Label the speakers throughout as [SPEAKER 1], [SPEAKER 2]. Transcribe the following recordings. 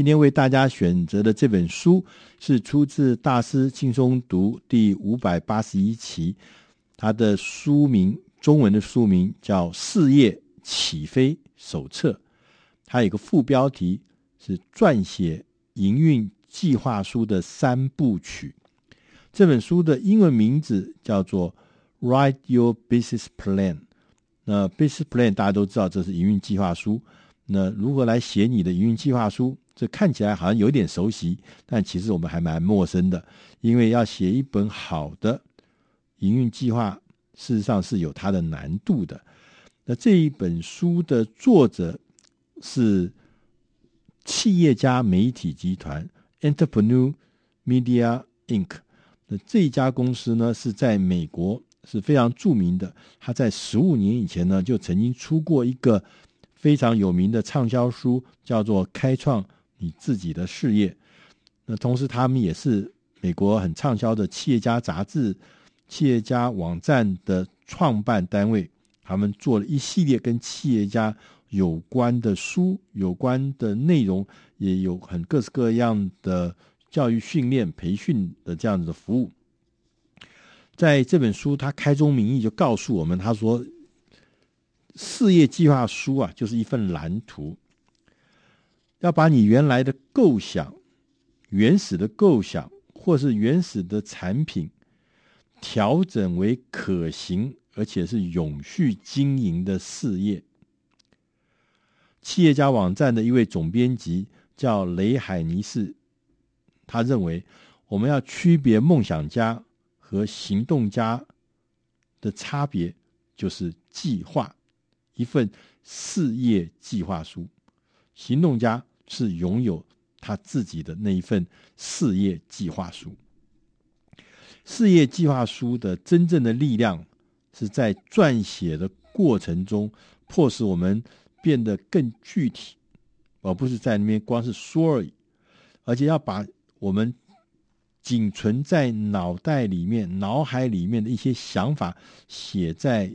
[SPEAKER 1] 今天为大家选择的这本书是出自《大师轻松读》第五百八十一期，它的书名中文的书名叫《事业起飞手册》，它有个副标题是“撰写营运计划书的三部曲”。这本书的英文名字叫做 “Write Your Business Plan”。那 Business Plan 大家都知道，这是营运计划书。那如何来写你的营运计划书？这看起来好像有点熟悉，但其实我们还蛮陌生的。因为要写一本好的营运计划，事实上是有它的难度的。那这一本书的作者是企业家媒体集团 Entrepreneur Media Inc。那这一家公司呢，是在美国是非常著名的。他在十五年以前呢，就曾经出过一个非常有名的畅销书，叫做《开创你自己的事业》。那同时，他们也是美国很畅销的企业家杂志、企业家网站的创办单位。他们做了一系列跟企业家有关的书，有关的内容，也有很各式各样的教育训练、培训的这样子的服务。在这本书，他开宗明义就告诉我们，他说。事业计划书啊，就是一份蓝图，要把你原来的构想、原始的构想，或是原始的产品，调整为可行而且是永续经营的事业。企业家网站的一位总编辑叫雷海尼士，他认为我们要区别梦想家和行动家的差别，就是计划。一份事业计划书，行动家是拥有他自己的那一份事业计划书。事业计划书的真正的力量是在撰写的过程中，迫使我们变得更具体，而不是在那边光是说而已，而且要把我们仅存在脑袋里面、脑海里面的一些想法写在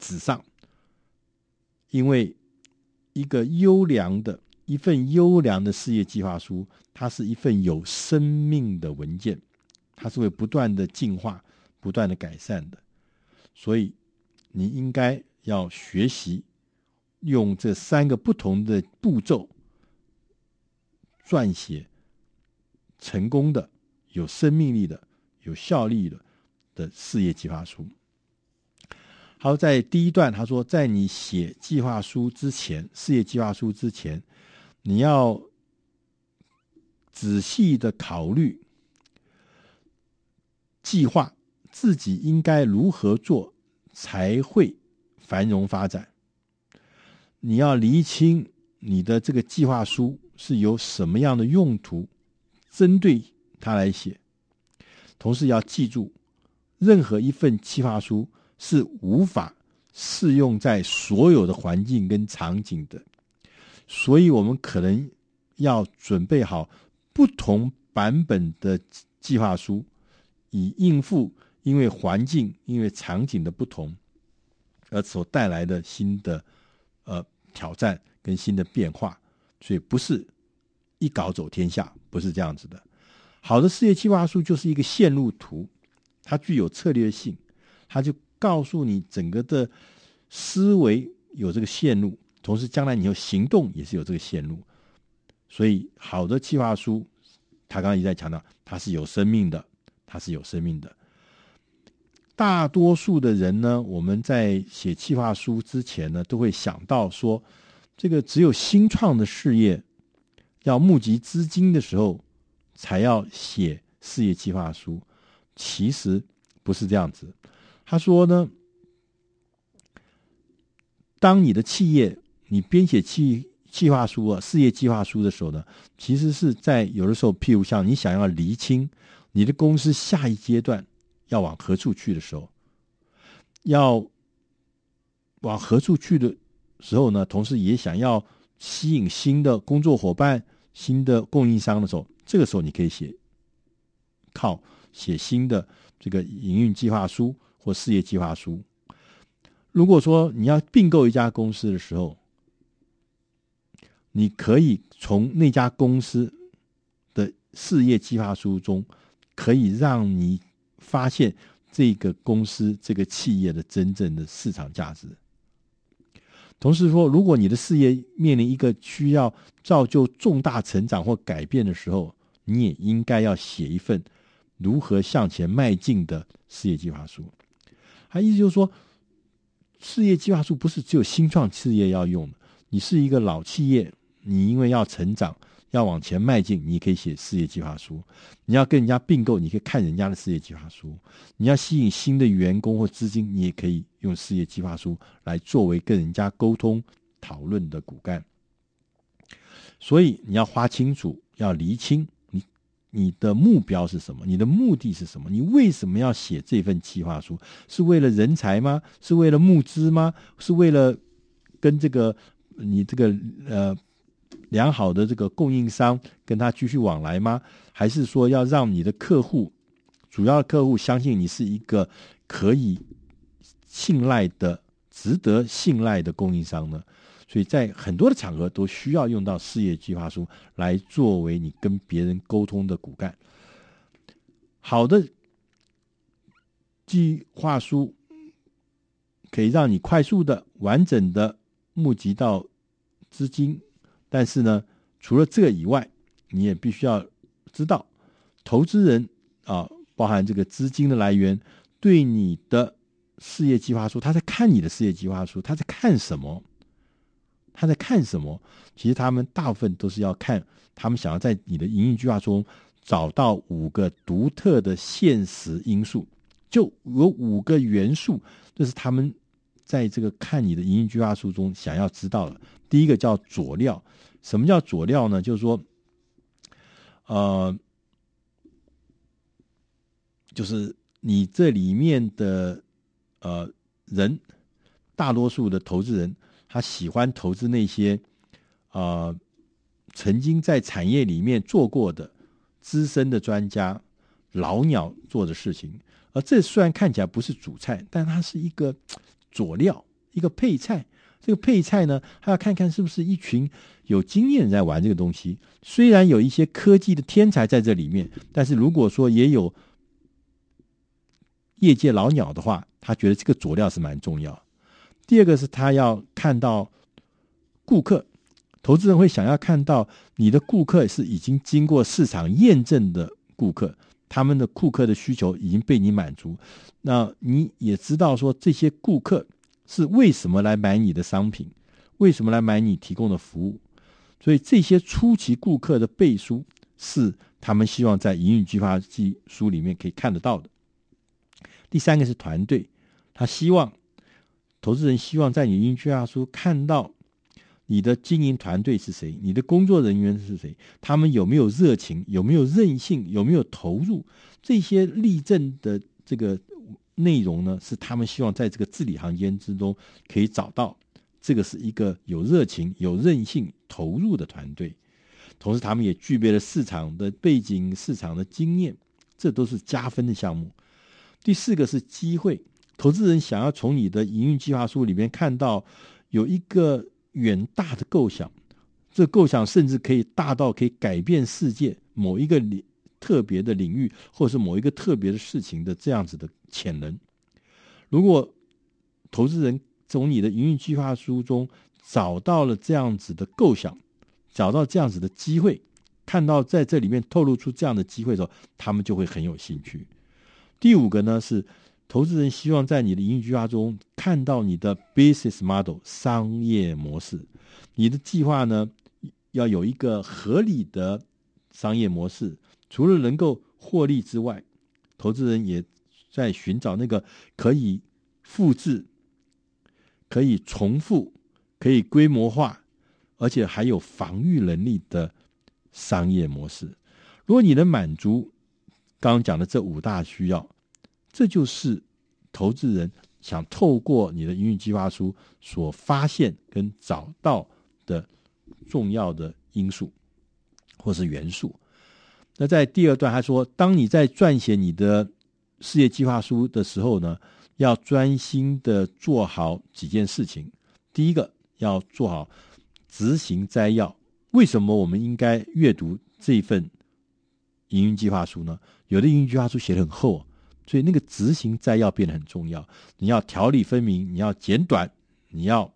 [SPEAKER 1] 纸上。因为一个优良的一份优良的事业计划书，它是一份有生命的文件，它是会不断的进化、不断的改善的。所以，你应该要学习用这三个不同的步骤撰写成功的、有生命力的、有效力的的事业计划书。好，在第一段，他说，在你写计划书之前，事业计划书之前，你要仔细的考虑计划自己应该如何做才会繁荣发展。你要厘清你的这个计划书是有什么样的用途，针对它来写。同时要记住，任何一份计划书。是无法适用在所有的环境跟场景的，所以我们可能要准备好不同版本的计划书，以应付因为环境、因为场景的不同而所带来的新的呃挑战跟新的变化。所以不是一搞走天下，不是这样子的。好的事业计划书就是一个线路图，它具有策略性，它就。告诉你整个的思维有这个线路，同时将来你有行动也是有这个线路，所以好的计划书，他刚刚一再强调，它是有生命的，它是有生命的。大多数的人呢，我们在写计划书之前呢，都会想到说，这个只有新创的事业要募集资金的时候，才要写事业计划书，其实不是这样子。他说呢，当你的企业你编写计计划书啊，事业计划书的时候呢，其实是在有的时候，譬如像你想要厘清你的公司下一阶段要往何处去的时候，要往何处去的时候呢，同时也想要吸引新的工作伙伴、新的供应商的时候，这个时候你可以写靠写新的这个营运计划书。或事业计划书。如果说你要并购一家公司的时候，你可以从那家公司的事业计划书中，可以让你发现这个公司、这个企业的真正的市场价值。同时说，如果你的事业面临一个需要造就重大成长或改变的时候，你也应该要写一份如何向前迈进的事业计划书。他意思就是说，事业计划书不是只有新创事业要用的。你是一个老企业，你因为要成长、要往前迈进，你可以写事业计划书。你要跟人家并购，你可以看人家的事业计划书。你要吸引新的员工或资金，你也可以用事业计划书来作为跟人家沟通讨论的骨干。所以你要花清楚，要厘清。你你的目标是什么？你的目的是什么？你为什么要写这份计划书？是为了人才吗？是为了募资吗？是为了跟这个你这个呃良好的这个供应商跟他继续往来吗？还是说要让你的客户主要客户相信你是一个可以信赖的、值得信赖的供应商呢？所以在很多的场合都需要用到事业计划书来作为你跟别人沟通的骨干。好的计划书可以让你快速的、完整的募集到资金，但是呢，除了这个以外，你也必须要知道，投资人啊，包含这个资金的来源，对你的事业计划书，他在看你的事业计划书，他在看什么？他在看什么？其实他们大部分都是要看，他们想要在你的营运计划中找到五个独特的现实因素，就有五个元素，这是他们在这个看你的营运计划书中想要知道的。第一个叫佐料，什么叫佐料呢？就是说，呃，就是你这里面的呃人，大多数的投资人。他喜欢投资那些，呃，曾经在产业里面做过的资深的专家、老鸟做的事情。而这虽然看起来不是主菜，但它是一个佐料，一个配菜。这个配菜呢，还要看看是不是一群有经验人在玩这个东西。虽然有一些科技的天才在这里面，但是如果说也有业界老鸟的话，他觉得这个佐料是蛮重要。第二个是他要看到顾客，投资人会想要看到你的顾客是已经经过市场验证的顾客，他们的顾客的需求已经被你满足。那你也知道说这些顾客是为什么来买你的商品，为什么来买你提供的服务？所以这些初期顾客的背书是他们希望在营运计划书里面可以看得到的。第三个是团队，他希望。投资人希望在你营运计划书看到你的经营团队是谁，你的工作人员是谁，他们有没有热情，有没有韧性，有没有投入，这些例证的这个内容呢，是他们希望在这个字里行间之中可以找到。这个是一个有热情、有韧性、投入的团队，同时他们也具备了市场的背景、市场的经验，这都是加分的项目。第四个是机会。投资人想要从你的营运计划书里面看到有一个远大的构想，这构想甚至可以大到可以改变世界某一个领特别的领域，或是某一个特别的事情的这样子的潜能。如果投资人从你的营运计划书中找到了这样子的构想，找到这样子的机会，看到在这里面透露出这样的机会的时候，他们就会很有兴趣。第五个呢是。投资人希望在你的营运计划中看到你的 business model 商业模式，你的计划呢要有一个合理的商业模式。除了能够获利之外，投资人也在寻找那个可以复制、可以重复、可以规模化，而且还有防御能力的商业模式。如果你能满足刚刚讲的这五大需要，这就是投资人想透过你的营运计划书所发现跟找到的重要的因素或是元素。那在第二段，他说，当你在撰写你的事业计划书的时候呢，要专心的做好几件事情。第一个，要做好执行摘要，为什么我们应该阅读这份营运计划书呢？有的营运计划书写得很厚，所以那个执行摘要变得很重要。你要条理分明，你要简短，你要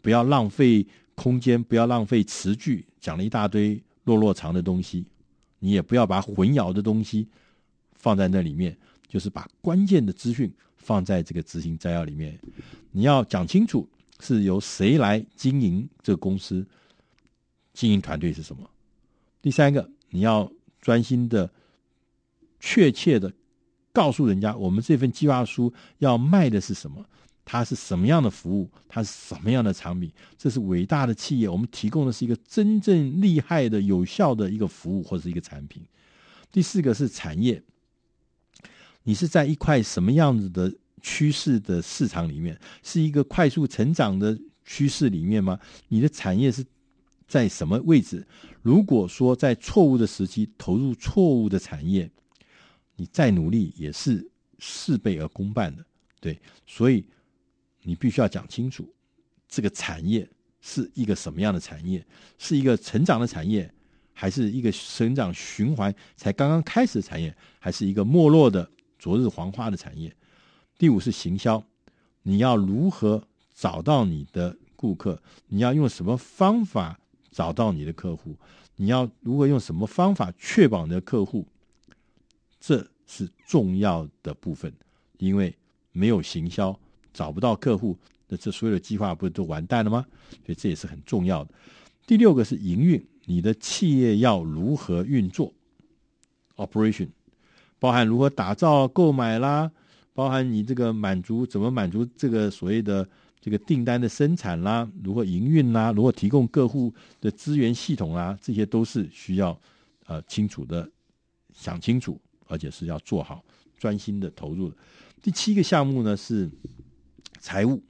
[SPEAKER 1] 不要浪费空间，不要浪费词句，讲了一大堆落落长的东西，你也不要把混淆的东西放在那里面，就是把关键的资讯放在这个执行摘要里面。你要讲清楚是由谁来经营这个公司。经营团队是什么？第三个，你要专心的、确切的告诉人家，我们这份计划书要卖的是什么？它是什么样的服务？它是什么样的产品？这是伟大的企业，我们提供的是一个真正厉害的、有效的一个服务或者是一个产品。第四个是产业，你是在一块什么样子的趋势的市场里面？是一个快速成长的趋势里面吗？你的产业是？在什么位置？如果说在错误的时期投入错误的产业，你再努力也是事倍而功半的。对，所以你必须要讲清楚，这个产业是一个什么样的产业？是一个成长的产业，还是一个成长循环才刚刚开始的产业，还是一个没落的昨日黄花的产业？第五是行销，你要如何找到你的顾客？你要用什么方法？找到你的客户，你要如何用什么方法确保你的客户？这是重要的部分，因为没有行销，找不到客户，那这所有的计划不是都完蛋了吗？所以这也是很重要的。第六个是营运，你的企业要如何运作？Operation 包含如何打造、购买啦，包含你这个满足怎么满足这个所谓的。这个订单的生产啦，如何营运啦，如何提供客户的资源系统啦，这些都是需要呃清楚的想清楚，而且是要做好，专心的投入的。第七个项目呢是财务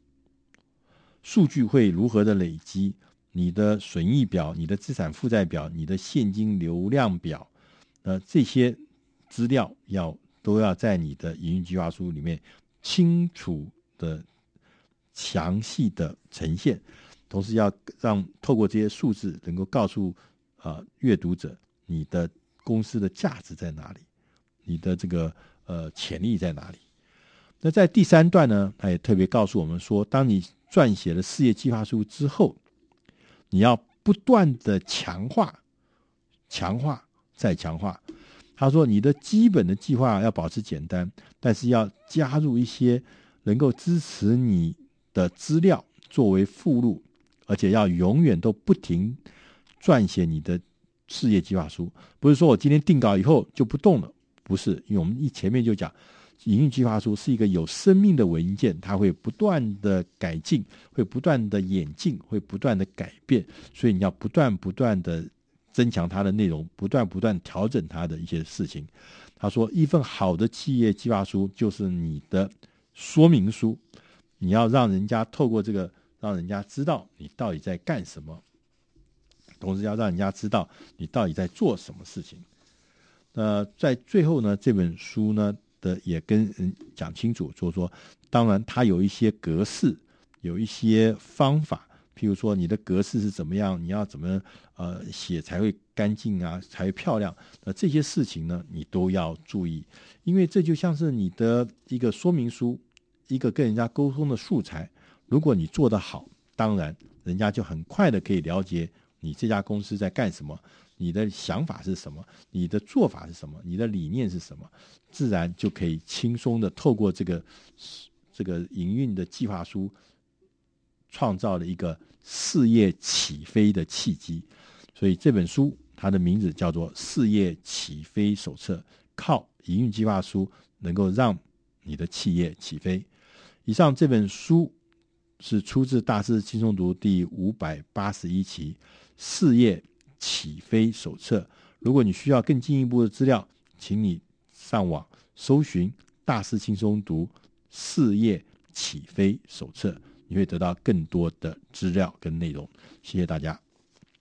[SPEAKER 1] 数据会如何的累积，你的损益表、你的资产负债表、你的现金流量表，呃，这些资料要都要在你的营运计划书里面清楚的。详细的呈现，同时要让透过这些数字，能够告诉啊阅读者你的公司的价值在哪里，你的这个呃潜力在哪里。那在第三段呢，他也特别告诉我们说，当你撰写了事业计划书之后，你要不断的强化、强化再强化。他说，你的基本的计划要保持简单，但是要加入一些能够支持你。的资料作为附录，而且要永远都不停撰写你的事业计划书。不是说我今天定稿以后就不动了，不是，因为我们一前面就讲，营运计划书是一个有生命的文件，它会不断的改进，会不断的演进，会不断的改变，所以你要不断不断的增强它的内容，不断不断调整它的一些事情。他说，一份好的企业计划书就是你的说明书。你要让人家透过这个，让人家知道你到底在干什么，同时要让人家知道你到底在做什么事情。那在最后呢，这本书呢的也跟人讲清楚，就说，当然它有一些格式，有一些方法，譬如说你的格式是怎么样，你要怎么呃写才会干净啊，才会漂亮。那这些事情呢，你都要注意，因为这就像是你的一个说明书。一个跟人家沟通的素材，如果你做得好，当然人家就很快的可以了解你这家公司在干什么，你的想法是什么，你的做法是什么，你的理念是什么，自然就可以轻松的透过这个这个营运的计划书，创造了一个事业起飞的契机。所以这本书它的名字叫做《事业起飞手册》，靠营运计划书能够让你的企业起飞。以上这本书是出自《大师轻松读》第五百八十一期《事业起飞手册》。如果你需要更进一步的资料，请你上网搜寻《大师轻松读事业起飞手册》，你会得到更多的资料跟内容。谢谢大家。